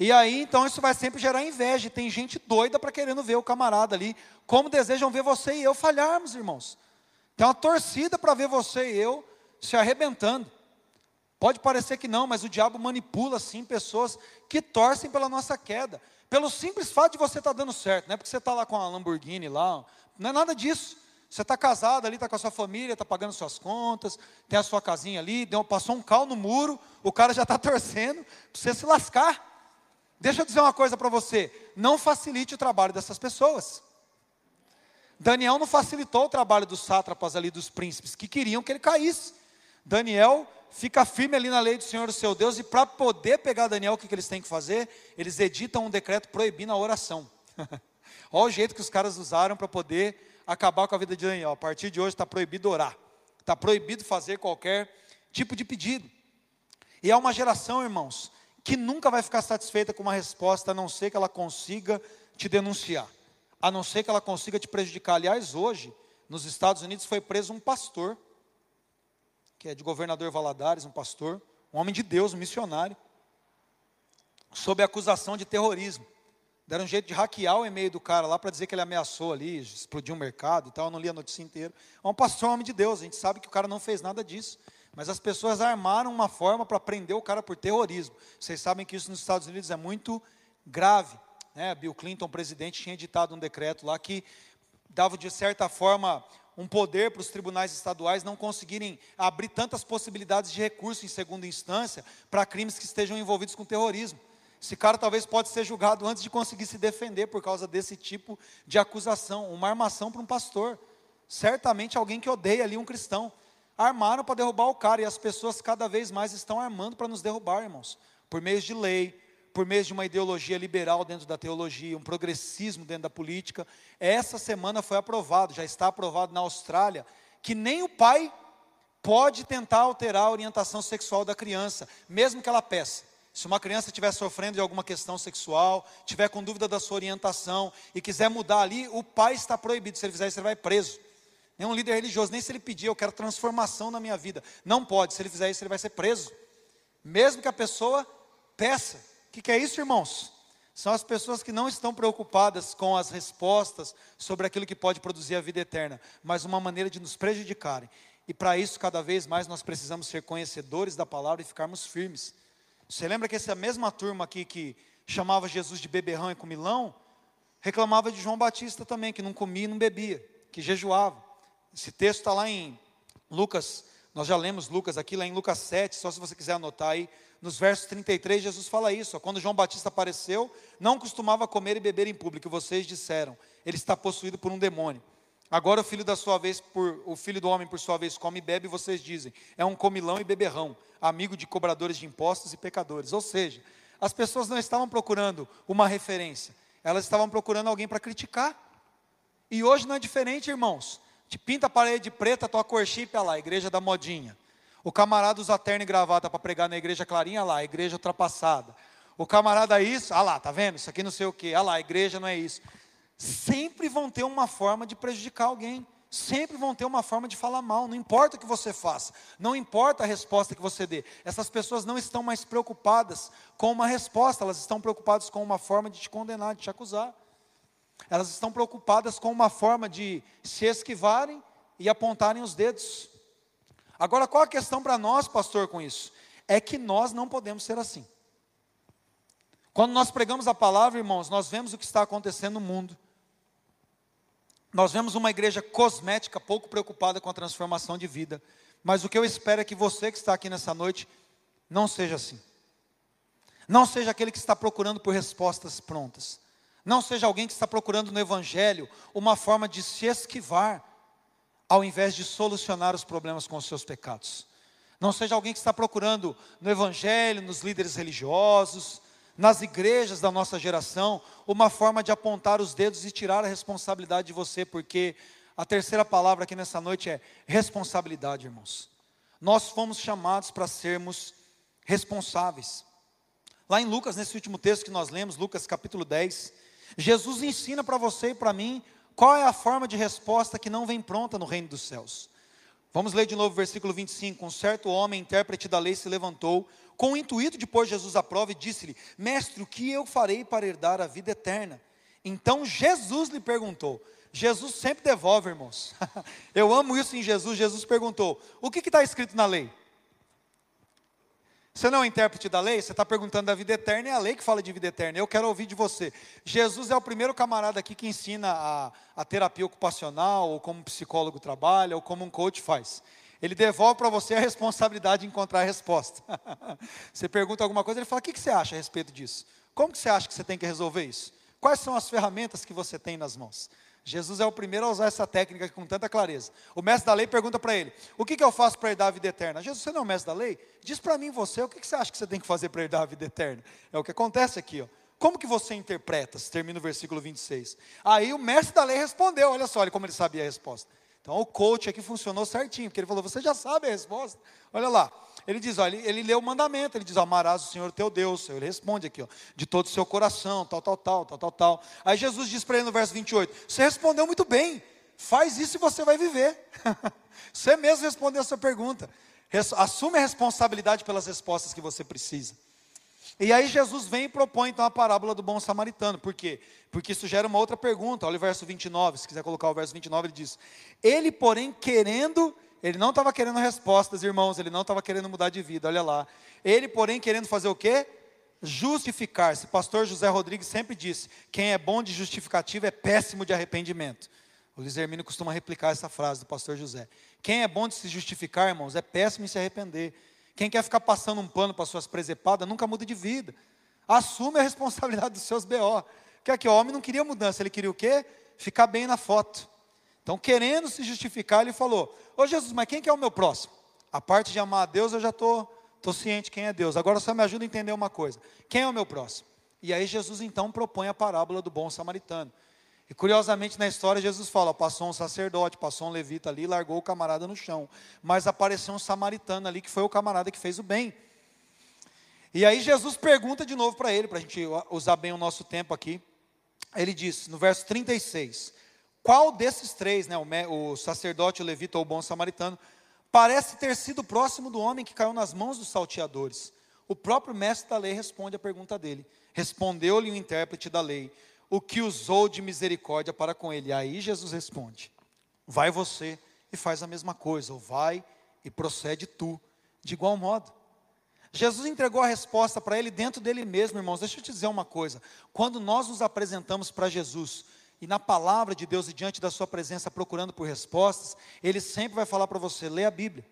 E aí, então, isso vai sempre gerar inveja. Tem gente doida para querendo ver o camarada ali, como desejam ver você e eu falharmos, irmãos. Tem uma torcida para ver você e eu se arrebentando. Pode parecer que não, mas o diabo manipula sim pessoas que torcem pela nossa queda. Pelo simples fato de você estar tá dando certo, não é porque você está lá com a Lamborghini lá, não é nada disso. Você está casado ali, está com a sua família, está pagando suas contas, tem a sua casinha ali, deu, passou um cal no muro, o cara já está torcendo para você se lascar. Deixa eu dizer uma coisa para você: não facilite o trabalho dessas pessoas. Daniel não facilitou o trabalho dos sátrapas ali, dos príncipes, que queriam que ele caísse. Daniel fica firme ali na lei do Senhor, seu Deus, e para poder pegar Daniel, o que, que eles têm que fazer? Eles editam um decreto proibindo a oração. Olha o jeito que os caras usaram para poder acabar com a vida de Daniel. A partir de hoje está proibido orar, está proibido fazer qualquer tipo de pedido. E é uma geração, irmãos, que nunca vai ficar satisfeita com uma resposta, a não ser que ela consiga te denunciar, a não ser que ela consiga te prejudicar. Aliás, hoje, nos Estados Unidos, foi preso um pastor que é de governador Valadares, um pastor, um homem de Deus, um missionário, sob acusação de terrorismo. Deram um jeito de hackear o e-mail do cara lá para dizer que ele ameaçou ali, explodiu o mercado e tal. Eu não li a notícia inteira. É um pastor, um homem de Deus. A gente sabe que o cara não fez nada disso. Mas as pessoas armaram uma forma para prender o cara por terrorismo. Vocês sabem que isso nos Estados Unidos é muito grave. Né? Bill Clinton, presidente, tinha editado um decreto lá que dava, de certa forma, um poder para os tribunais estaduais não conseguirem abrir tantas possibilidades de recurso em segunda instância para crimes que estejam envolvidos com terrorismo. Esse cara talvez pode ser julgado antes de conseguir se defender por causa desse tipo de acusação, uma armação para um pastor. Certamente alguém que odeia ali um cristão. Armaram para derrubar o cara e as pessoas cada vez mais estão armando para nos derrubar, irmãos, por meio de lei, por meio de uma ideologia liberal dentro da teologia, um progressismo dentro da política. Essa semana foi aprovado, já está aprovado na Austrália, que nem o pai pode tentar alterar a orientação sexual da criança, mesmo que ela peça. Se uma criança estiver sofrendo de alguma questão sexual, tiver com dúvida da sua orientação e quiser mudar ali, o pai está proibido. Se ele fizer isso, ele vai preso. Nem um líder religioso, nem se ele pedir, eu quero transformação na minha vida. Não pode. Se ele fizer isso, ele vai ser preso. Mesmo que a pessoa peça. Que, que é isso, irmãos? São as pessoas que não estão preocupadas com as respostas sobre aquilo que pode produzir a vida eterna, mas uma maneira de nos prejudicarem. E para isso, cada vez mais, nós precisamos ser conhecedores da palavra e ficarmos firmes. Você lembra que essa mesma turma aqui que chamava Jesus de beberrão e comilão, reclamava de João Batista também, que não comia e não bebia, que jejuava. Esse texto está lá em Lucas, nós já lemos Lucas aqui, lá em Lucas 7, só se você quiser anotar aí, nos versos 33, Jesus fala isso. Quando João Batista apareceu, não costumava comer e beber em público. Vocês disseram, ele está possuído por um demônio. Agora o filho da sua vez, por, o filho do homem, por sua vez, come e bebe, vocês dizem, é um comilão e beberrão, amigo de cobradores de impostos e pecadores. Ou seja, as pessoas não estavam procurando uma referência, elas estavam procurando alguém para criticar. E hoje não é diferente, irmãos. Te pinta a parede de preta, tua cor chip, lá, igreja da modinha. O camarada usa terno e gravata para pregar na igreja clarinha, lá, igreja ultrapassada. O camarada isso, ah lá, tá vendo? Isso aqui não sei o quê, ah lá, a igreja não é isso. Sempre vão ter uma forma de prejudicar alguém. Sempre vão ter uma forma de falar mal, não importa o que você faça, não importa a resposta que você dê. Essas pessoas não estão mais preocupadas com uma resposta, elas estão preocupadas com uma forma de te condenar, de te acusar. Elas estão preocupadas com uma forma de se esquivarem e apontarem os dedos. Agora, qual a questão para nós, pastor, com isso? É que nós não podemos ser assim. Quando nós pregamos a palavra, irmãos, nós vemos o que está acontecendo no mundo. Nós vemos uma igreja cosmética, pouco preocupada com a transformação de vida. Mas o que eu espero é que você que está aqui nessa noite não seja assim. Não seja aquele que está procurando por respostas prontas. Não seja alguém que está procurando no Evangelho uma forma de se esquivar, ao invés de solucionar os problemas com os seus pecados. Não seja alguém que está procurando no Evangelho, nos líderes religiosos, nas igrejas da nossa geração uma forma de apontar os dedos e tirar a responsabilidade de você, porque a terceira palavra aqui nessa noite é responsabilidade, irmãos. Nós fomos chamados para sermos responsáveis. Lá em Lucas, nesse último texto que nós lemos, Lucas capítulo 10, Jesus ensina para você e para mim qual é a forma de resposta que não vem pronta no reino dos céus. Vamos ler de novo o versículo 25. Um certo homem, intérprete da lei, se levantou, com o intuito de pôr Jesus à prova, e disse-lhe: Mestre, o que eu farei para herdar a vida eterna? Então Jesus lhe perguntou. Jesus sempre devolve, irmãos. eu amo isso em Jesus. Jesus perguntou: O que está escrito na lei? Você não é intérprete da lei, você está perguntando da vida eterna, é a lei que fala de vida eterna. Eu quero ouvir de você. Jesus é o primeiro camarada aqui que ensina a, a terapia ocupacional, ou como um psicólogo trabalha, ou como um coach faz. Ele devolve para você a responsabilidade de encontrar a resposta. você pergunta alguma coisa, ele fala: o que, que você acha a respeito disso? Como que você acha que você tem que resolver isso? Quais são as ferramentas que você tem nas mãos? Jesus é o primeiro a usar essa técnica com tanta clareza. O mestre da lei pergunta para ele: O que, que eu faço para herdar a vida eterna? Jesus, você não é o mestre da lei? Diz para mim você, o que, que você acha que você tem que fazer para herdar a vida eterna? É o que acontece aqui, ó. Como que você interpreta? Termina o versículo 26. Aí o mestre da lei respondeu: Olha só, olha como ele sabia a resposta. Então o coach aqui funcionou certinho, porque ele falou: Você já sabe a resposta? Olha lá. Ele diz, olha, ele, ele lê o mandamento, ele diz, amarás o Senhor teu Deus. Ele responde aqui, ó, de todo o seu coração, tal, tal, tal, tal, tal, tal. Aí Jesus diz para ele no verso 28, você respondeu muito bem, faz isso e você vai viver. você mesmo respondeu essa pergunta. Assume a responsabilidade pelas respostas que você precisa. E aí Jesus vem e propõe então a parábola do bom samaritano. Por quê? Porque isso gera uma outra pergunta. Olha o verso 29, se quiser colocar o verso 29, ele diz: Ele, porém, querendo ele não estava querendo respostas, irmãos, ele não estava querendo mudar de vida, olha lá. Ele, porém, querendo fazer o quê? Justificar-se. Pastor José Rodrigues sempre disse: quem é bom de justificativa é péssimo de arrependimento. O Luiz Hermínio costuma replicar essa frase do pastor José. Quem é bom de se justificar, irmãos, é péssimo em se arrepender. Quem quer ficar passando um pano para suas presepadas nunca muda de vida. Assume a responsabilidade dos seus BO. Que aqui, o homem não queria mudança, ele queria o quê? Ficar bem na foto. Então, querendo se justificar, ele falou: Ô Jesus, mas quem que é o meu próximo? A parte de amar a Deus, eu já estou tô, tô ciente quem é Deus. Agora só me ajuda a entender uma coisa: quem é o meu próximo? E aí Jesus então propõe a parábola do bom samaritano. E curiosamente na história Jesus fala: passou um sacerdote, passou um levita ali, largou o camarada no chão. Mas apareceu um samaritano ali que foi o camarada que fez o bem. E aí Jesus pergunta de novo para ele, para a gente usar bem o nosso tempo aqui. Ele diz no verso 36: qual desses três, né, o, sacerdote, o levita ou o bom samaritano, parece ter sido próximo do homem que caiu nas mãos dos salteadores? O próprio mestre da lei responde a pergunta dele. Respondeu-lhe o intérprete da lei, o que usou de misericórdia para com ele. Aí Jesus responde: Vai você e faz a mesma coisa, ou vai e procede tu, de igual modo. Jesus entregou a resposta para ele dentro dele mesmo, irmãos. Deixa eu te dizer uma coisa: quando nós nos apresentamos para Jesus, e na palavra de Deus e diante da sua presença procurando por respostas, ele sempre vai falar para você: lê a Bíblia.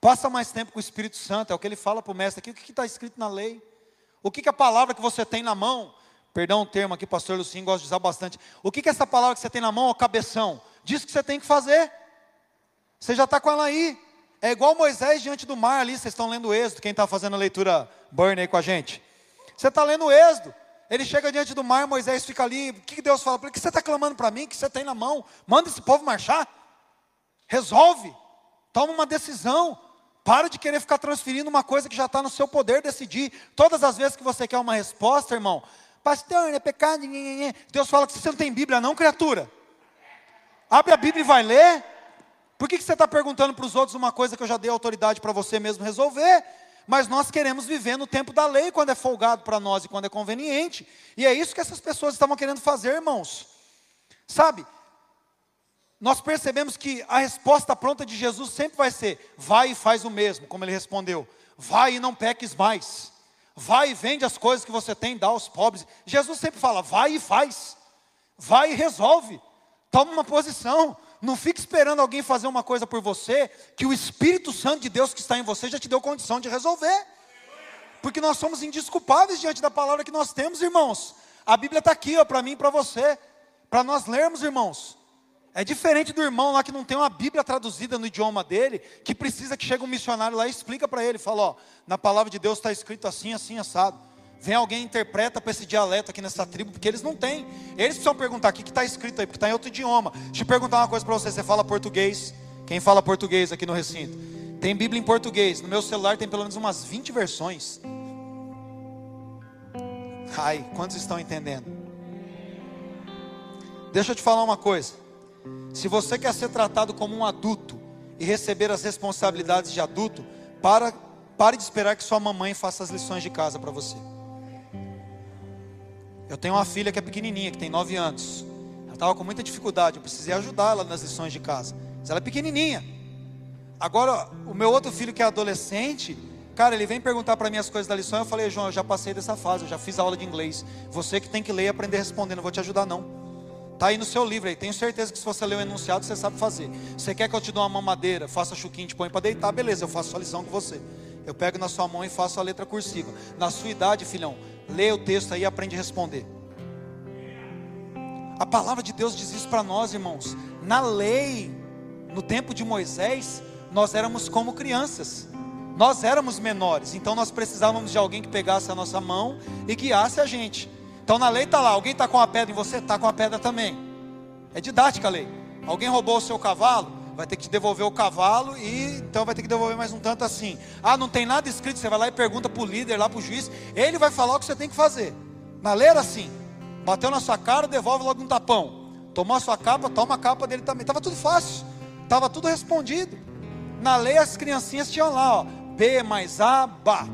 Passa mais tempo com o Espírito Santo, é o que ele fala para o mestre aqui, o que está escrito na lei? O que, que a palavra que você tem na mão, perdão o termo aqui, pastor Lucinho gosta de usar bastante. O que, que essa palavra que você tem na mão, ó, cabeção, diz que você tem que fazer. Você já está com ela aí. É igual Moisés diante do mar ali, vocês estão lendo o Êxodo, quem está fazendo a leitura burn aí com a gente? Você está lendo o Êxodo. Ele chega diante do mar, Moisés fica ali. O que Deus fala para ele? O que você está clamando para mim? O que você tem na mão? Manda esse povo marchar. Resolve. Toma uma decisão. Para de querer ficar transferindo uma coisa que já está no seu poder decidir. Todas as vezes que você quer uma resposta, irmão, pastor, é pecado. Deus fala que você não tem Bíblia, não, criatura. Abre a Bíblia e vai ler. Por que, que você está perguntando para os outros uma coisa que eu já dei autoridade para você mesmo resolver? Mas nós queremos viver no tempo da lei, quando é folgado para nós e quando é conveniente. E é isso que essas pessoas estavam querendo fazer, irmãos. Sabe? Nós percebemos que a resposta pronta de Jesus sempre vai ser: vai e faz o mesmo, como ele respondeu. Vai e não peques mais. Vai e vende as coisas que você tem, dá aos pobres. Jesus sempre fala: vai e faz. Vai e resolve. Toma uma posição. Não fique esperando alguém fazer uma coisa por você, que o Espírito Santo de Deus que está em você já te deu condição de resolver. Porque nós somos indisculpáveis diante da palavra que nós temos, irmãos. A Bíblia está aqui, para mim e para você, para nós lermos, irmãos. É diferente do irmão lá que não tem uma Bíblia traduzida no idioma dele, que precisa que chegue um missionário lá e explica para ele, fala, ó, na palavra de Deus está escrito assim, assim, assado. Vem alguém interpreta para esse dialeto aqui nessa tribo, porque eles não têm. Eles precisam perguntar o que está escrito aí, porque está em outro idioma. Deixa eu perguntar uma coisa para você: você fala português? Quem fala português aqui no recinto? Tem Bíblia em português. No meu celular tem pelo menos umas 20 versões. Ai, quantos estão entendendo? Deixa eu te falar uma coisa. Se você quer ser tratado como um adulto e receber as responsabilidades de adulto, para, pare de esperar que sua mamãe faça as lições de casa para você. Eu tenho uma filha que é pequenininha, que tem 9 anos. Ela estava com muita dificuldade, eu precisei ajudar ela nas lições de casa. Mas ela é pequenininha. Agora, o meu outro filho que é adolescente, cara, ele vem perguntar para mim as coisas da lição. Eu falei, João, eu já passei dessa fase, eu já fiz aula de inglês. Você que tem que ler e aprender respondendo, não vou te ajudar não. Está aí no seu livro aí, tenho certeza que se você ler o enunciado, você sabe fazer. Você quer que eu te dê uma mamadeira, faça chuquinho, te põe para deitar, beleza, eu faço a lição com você. Eu pego na sua mão e faço a letra cursiva. Na sua idade, filhão, Lê o texto aí e aprende a responder. A palavra de Deus diz isso para nós, irmãos. Na lei, no tempo de Moisés, nós éramos como crianças. Nós éramos menores, então nós precisávamos de alguém que pegasse a nossa mão e guiasse a gente. Então na lei está lá, alguém está com a pedra em você, está com a pedra também. É didática a lei. Alguém roubou o seu cavalo, vai ter que devolver o cavalo e então vai ter que devolver mais um tanto assim. Ah, não tem nada escrito, você vai lá e pergunta para o líder, lá para o juiz, ele vai falar o que você tem que fazer. Na lei era assim: bateu na sua cara, devolve logo um tapão. Tomou a sua capa, toma a capa dele também. Estava tudo fácil, estava tudo respondido. Na lei as criancinhas tinham lá, ó, B mais A, BA,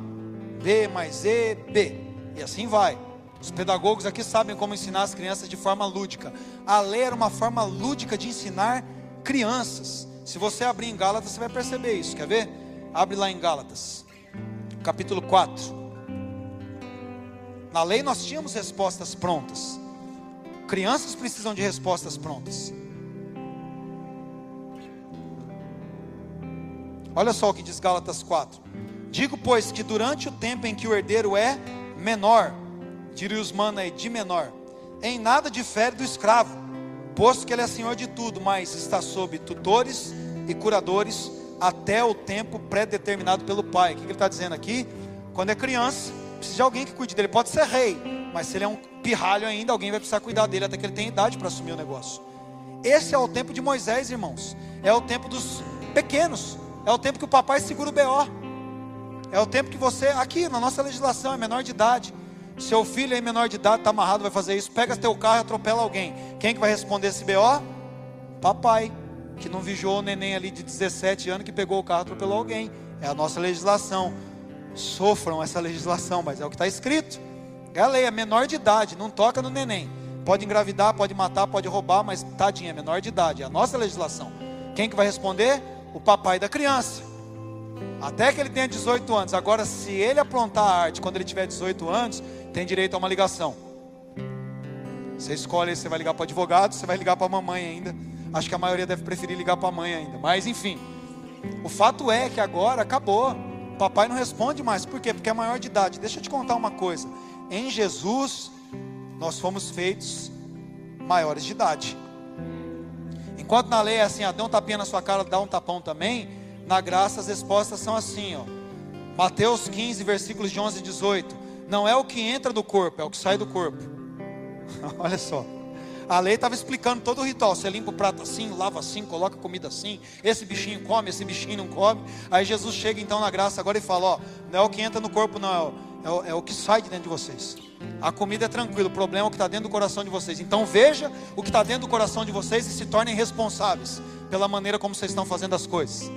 B mais E, B. E assim vai. Os pedagogos aqui sabem como ensinar as crianças de forma lúdica. A lei era uma forma lúdica de ensinar crianças. Se você abrir em Gálatas, você vai perceber isso. Quer ver? Abre lá em Gálatas, capítulo 4. Na lei nós tínhamos respostas prontas. Crianças precisam de respostas prontas. Olha só o que diz Gálatas 4. Digo, pois, que durante o tempo em que o herdeiro é menor, diria os mano aí, de menor, em nada difere do escravo posto que ele é senhor de tudo, mas está sob tutores e curadores até o tempo pré-determinado pelo pai. O que ele está dizendo aqui? Quando é criança, precisa de alguém que cuide dele. Pode ser rei, mas se ele é um pirralho ainda, alguém vai precisar cuidar dele até que ele tenha idade para assumir o negócio. Esse é o tempo de Moisés, irmãos. É o tempo dos pequenos. É o tempo que o papai segura o BO. É o tempo que você, aqui na nossa legislação, é menor de idade. Seu filho é menor de idade, está amarrado, vai fazer isso. Pega teu carro e atropela alguém. Quem que vai responder esse BO? Papai, que não vigiou o neném ali de 17 anos que pegou o carro e atropelou alguém. É a nossa legislação. Sofram essa legislação, mas é o que está escrito. É a lei, é menor de idade, não toca no neném. Pode engravidar, pode matar, pode roubar, mas tadinha, é menor de idade. É a nossa legislação. Quem que vai responder? O papai da criança. Até que ele tenha 18 anos. Agora, se ele aprontar a arte quando ele tiver 18 anos, tem direito a uma ligação. Você escolhe você vai ligar para o advogado, você vai ligar para a mamãe ainda. Acho que a maioria deve preferir ligar para a mãe ainda. Mas enfim, o fato é que agora acabou. Papai não responde mais. Por quê? Porque é maior de idade. Deixa eu te contar uma coisa. Em Jesus, nós fomos feitos maiores de idade. Enquanto na lei é assim, ah, dá um tapinha na sua cara, dá um tapão também. Na graça as respostas são assim, ó. Mateus 15, versículos de 11 e 18. não é o que entra do corpo, é o que sai do corpo. Olha só. A lei estava explicando todo o ritual. Você limpa o prato assim, lava assim, coloca comida assim. Esse bichinho come, esse bichinho não come. Aí Jesus chega então na graça agora e fala: Ó, não é o que entra no corpo, não, é o, é o que sai de dentro de vocês. A comida é tranquila, o problema é o que está dentro do coração de vocês. Então veja o que está dentro do coração de vocês e se tornem responsáveis pela maneira como vocês estão fazendo as coisas.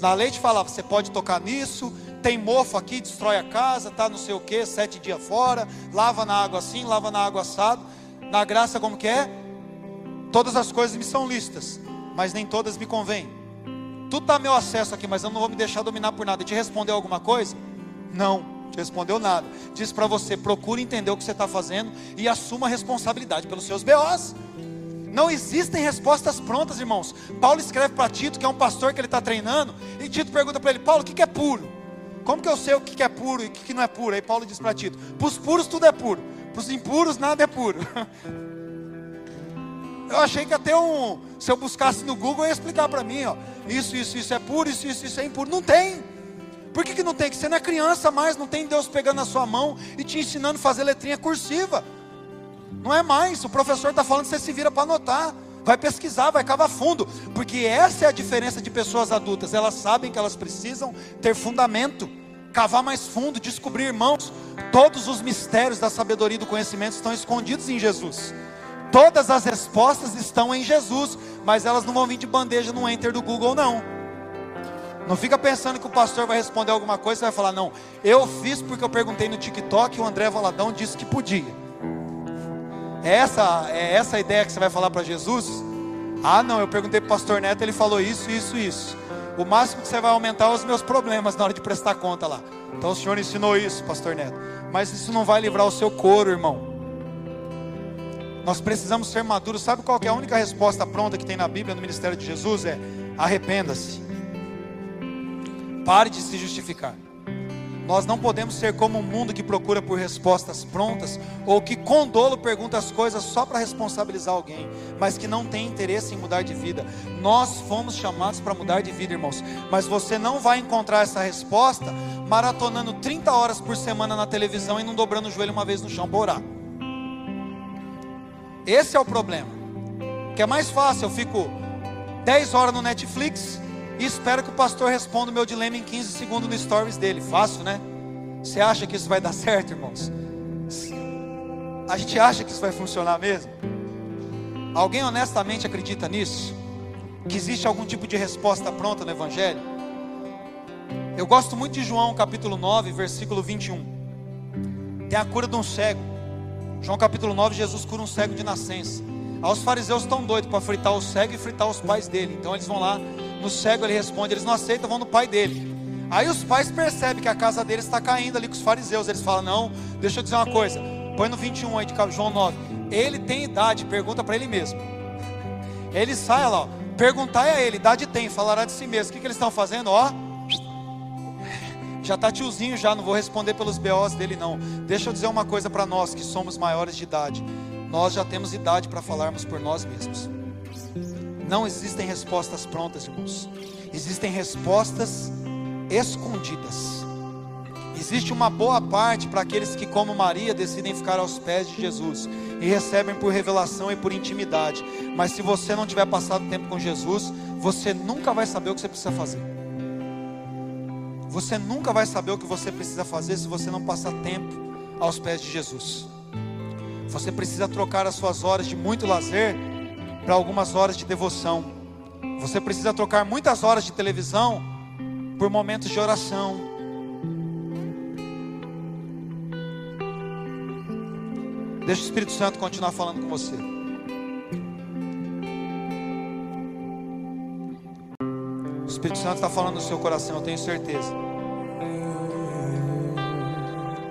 Na lei te falava, você pode tocar nisso, tem mofo aqui, destrói a casa, tá não sei o que, sete dias fora, lava na água assim, lava na água assado. Na graça como que é? Todas as coisas me são listas, mas nem todas me convêm. Tudo está meu acesso aqui, mas eu não vou me deixar dominar por nada. Te respondeu alguma coisa? Não, te respondeu nada. Diz para você, procure entender o que você está fazendo e assuma a responsabilidade pelos seus BOs. Não existem respostas prontas, irmãos. Paulo escreve para Tito, que é um pastor que ele está treinando, e Tito pergunta para ele: Paulo, o que, que é puro? Como que eu sei o que, que é puro e o que, que não é puro? Aí Paulo diz para Tito: para os puros tudo é puro, para os impuros nada é puro. Eu achei que até um, se eu buscasse no Google, ia explicar para mim, ó, isso, isso, isso é puro, isso, isso, isso é impuro. Não tem. Por que, que não tem? Que você não é criança mais, não tem Deus pegando na sua mão e te ensinando a fazer letrinha cursiva. Não é mais. O professor está falando, você se vira para anotar. Vai pesquisar, vai cavar fundo. Porque essa é a diferença de pessoas adultas. Elas sabem que elas precisam ter fundamento, cavar mais fundo, descobrir, irmãos, todos os mistérios da sabedoria e do conhecimento estão escondidos em Jesus. Todas as respostas estão em Jesus, mas elas não vão vir de bandeja no enter do Google, não. Não fica pensando que o pastor vai responder alguma coisa e vai falar, não, eu fiz porque eu perguntei no TikTok e o André Valadão disse que podia. É essa, é essa a ideia que você vai falar para Jesus? Ah, não, eu perguntei para o pastor Neto, ele falou isso, isso, isso. O máximo que você vai aumentar é os meus problemas na hora de prestar conta lá. Então o senhor ensinou isso, pastor Neto. Mas isso não vai livrar o seu couro, irmão. Nós precisamos ser maduros. Sabe qual é a única resposta pronta que tem na Bíblia, no ministério de Jesus? É arrependa-se. Pare de se justificar. Nós não podemos ser como um mundo que procura por respostas prontas, ou que com dolo pergunta as coisas só para responsabilizar alguém, mas que não tem interesse em mudar de vida. Nós fomos chamados para mudar de vida, irmãos, mas você não vai encontrar essa resposta maratonando 30 horas por semana na televisão e não dobrando o joelho uma vez no chão para orar. Esse é o problema. Que é mais fácil, eu fico 10 horas no Netflix e espero que o pastor responda o meu dilema em 15 segundos no stories dele. Fácil, né? Você acha que isso vai dar certo, irmãos? A gente acha que isso vai funcionar mesmo? Alguém honestamente acredita nisso? Que existe algum tipo de resposta pronta no Evangelho? Eu gosto muito de João capítulo 9, versículo 21. Tem a cura de um cego. João capítulo 9, Jesus cura um cego de nascença. Aí os fariseus estão doidos para fritar o cego e fritar os pais dele. Então eles vão lá, no cego ele responde, eles não aceitam, vão no pai dele. Aí os pais percebem que a casa deles está caindo ali com os fariseus. Eles falam: Não, deixa eu dizer uma coisa. Põe no 21 aí de João 9. Ele tem idade, pergunta para ele mesmo. Ele sai lá, ó, perguntai a ele, idade tem, falará de si mesmo. O que, que eles estão fazendo? Ó, já está tiozinho já, não vou responder pelos BOs dele não. Deixa eu dizer uma coisa para nós que somos maiores de idade. Nós já temos idade para falarmos por nós mesmos. Não existem respostas prontas, irmãos. Existem respostas escondidas. Existe uma boa parte para aqueles que, como Maria, decidem ficar aos pés de Jesus e recebem por revelação e por intimidade. Mas se você não tiver passado tempo com Jesus, você nunca vai saber o que você precisa fazer. Você nunca vai saber o que você precisa fazer se você não passar tempo aos pés de Jesus. Você precisa trocar as suas horas de muito lazer para algumas horas de devoção. Você precisa trocar muitas horas de televisão por momentos de oração. Deixa o Espírito Santo continuar falando com você. O Espírito Santo está falando no seu coração, eu tenho certeza.